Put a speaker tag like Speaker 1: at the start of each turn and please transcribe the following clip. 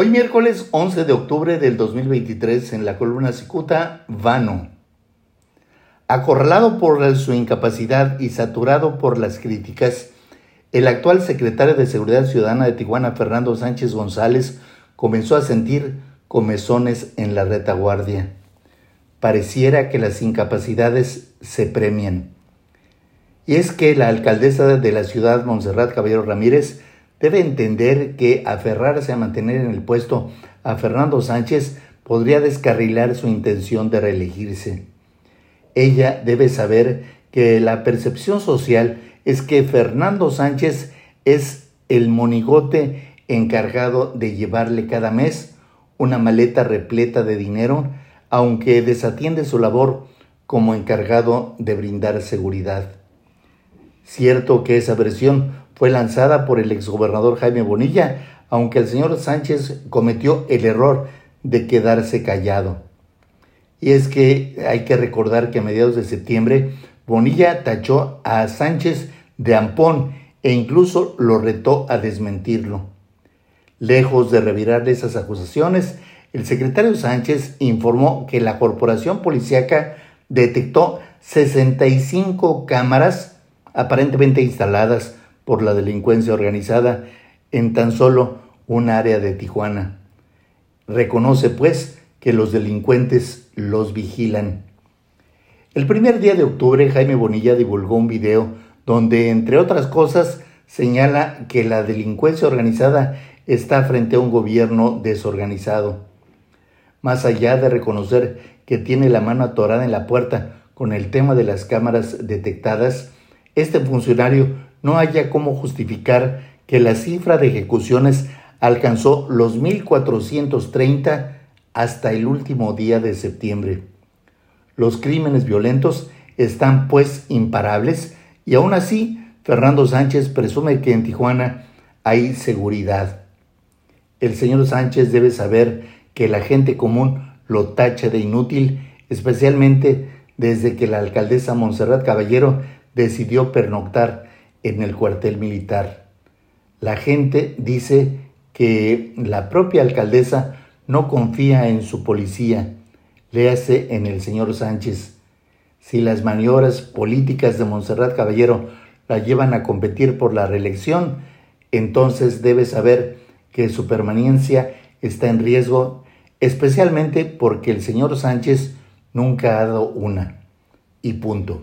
Speaker 1: Hoy miércoles 11 de octubre del 2023 en la columna Cicuta, Vano. Acorralado por su incapacidad y saturado por las críticas, el actual secretario de Seguridad Ciudadana de Tijuana, Fernando Sánchez González, comenzó a sentir comezones en la retaguardia. Pareciera que las incapacidades se premian. Y es que la alcaldesa de la ciudad, Montserrat Caballero Ramírez, debe entender que aferrarse a mantener en el puesto a Fernando Sánchez podría descarrilar su intención de reelegirse. Ella debe saber que la percepción social es que Fernando Sánchez es el monigote encargado de llevarle cada mes una maleta repleta de dinero, aunque desatiende su labor como encargado de brindar seguridad. Cierto que esa versión fue lanzada por el exgobernador Jaime Bonilla, aunque el señor Sánchez cometió el error de quedarse callado. Y es que hay que recordar que a mediados de septiembre Bonilla tachó a Sánchez de ampón e incluso lo retó a desmentirlo. Lejos de revirar esas acusaciones, el secretario Sánchez informó que la corporación policíaca detectó 65 cámaras aparentemente instaladas por la delincuencia organizada en tan solo un área de Tijuana. Reconoce, pues, que los delincuentes los vigilan. El primer día de octubre, Jaime Bonilla divulgó un video donde, entre otras cosas, señala que la delincuencia organizada está frente a un gobierno desorganizado. Más allá de reconocer que tiene la mano atorada en la puerta con el tema de las cámaras detectadas, este funcionario no haya cómo justificar que la cifra de ejecuciones alcanzó los 1.430 hasta el último día de septiembre. Los crímenes violentos están pues imparables y aún así Fernando Sánchez presume que en Tijuana hay seguridad. El señor Sánchez debe saber que la gente común lo tacha de inútil, especialmente desde que la alcaldesa Montserrat Caballero decidió pernoctar en el cuartel militar. La gente dice que la propia alcaldesa no confía en su policía, léase en el señor Sánchez. Si las maniobras políticas de Montserrat Caballero la llevan a competir por la reelección, entonces debe saber que su permanencia está en riesgo, especialmente porque el señor Sánchez nunca ha dado una. Y punto.